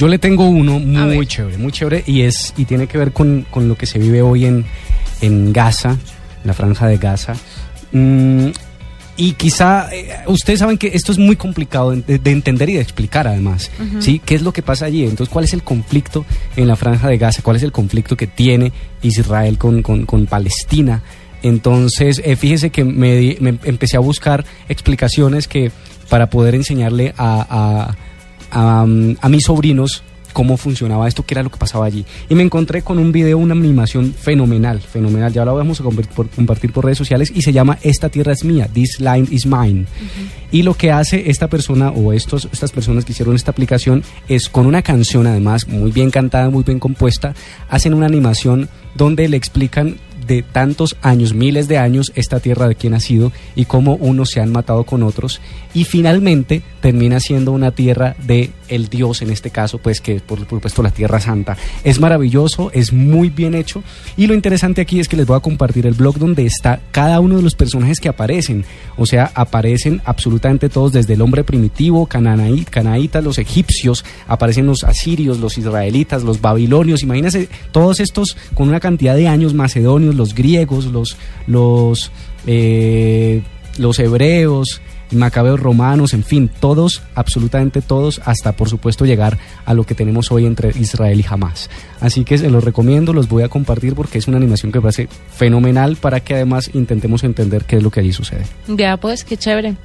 Yo le tengo uno muy chévere, muy chévere y es y tiene que ver con, con lo que se vive hoy en, en Gaza, la franja de Gaza. Mm, y quizá eh, ustedes saben que esto es muy complicado de, de entender y de explicar además, ¿sí? ¿Qué es lo que pasa allí? Entonces, ¿cuál es el conflicto en la franja de Gaza? ¿Cuál es el conflicto que tiene Israel con, con, con Palestina? Entonces, eh, fíjese que me, me empecé a buscar explicaciones que para poder enseñarle a, a, a, a mis sobrinos cómo funcionaba esto, qué era lo que pasaba allí. Y me encontré con un video, una animación fenomenal, fenomenal. Ya lo vamos a compartir por, compartir por redes sociales y se llama Esta tierra es mía, This Line is Mine. Y lo que hace esta persona o estos, estas personas que hicieron esta aplicación es con una canción además muy bien cantada, muy bien compuesta, hacen una animación donde le explican de tantos años, miles de años, esta tierra de quién ha sido y cómo unos se han matado con otros y finalmente termina siendo una tierra de el Dios en este caso, pues que por, supuesto la Tierra Santa. Es maravilloso, es muy bien hecho y lo interesante aquí es que les voy a compartir el blog donde está cada uno de los personajes que aparecen, o sea, aparecen absolutamente todos desde el hombre primitivo, canaí, canaítas, los egipcios, aparecen los asirios, los israelitas, los babilonios, imagínense todos estos con una cantidad de años macedonios, los griegos, los los eh, los hebreos, macabeos romanos, en fin, todos, absolutamente todos, hasta por supuesto llegar a lo que tenemos hoy entre Israel y Hamas. Así que se los recomiendo, los voy a compartir porque es una animación que me parece fenomenal para que además intentemos entender qué es lo que allí sucede. Ya, pues, qué chévere.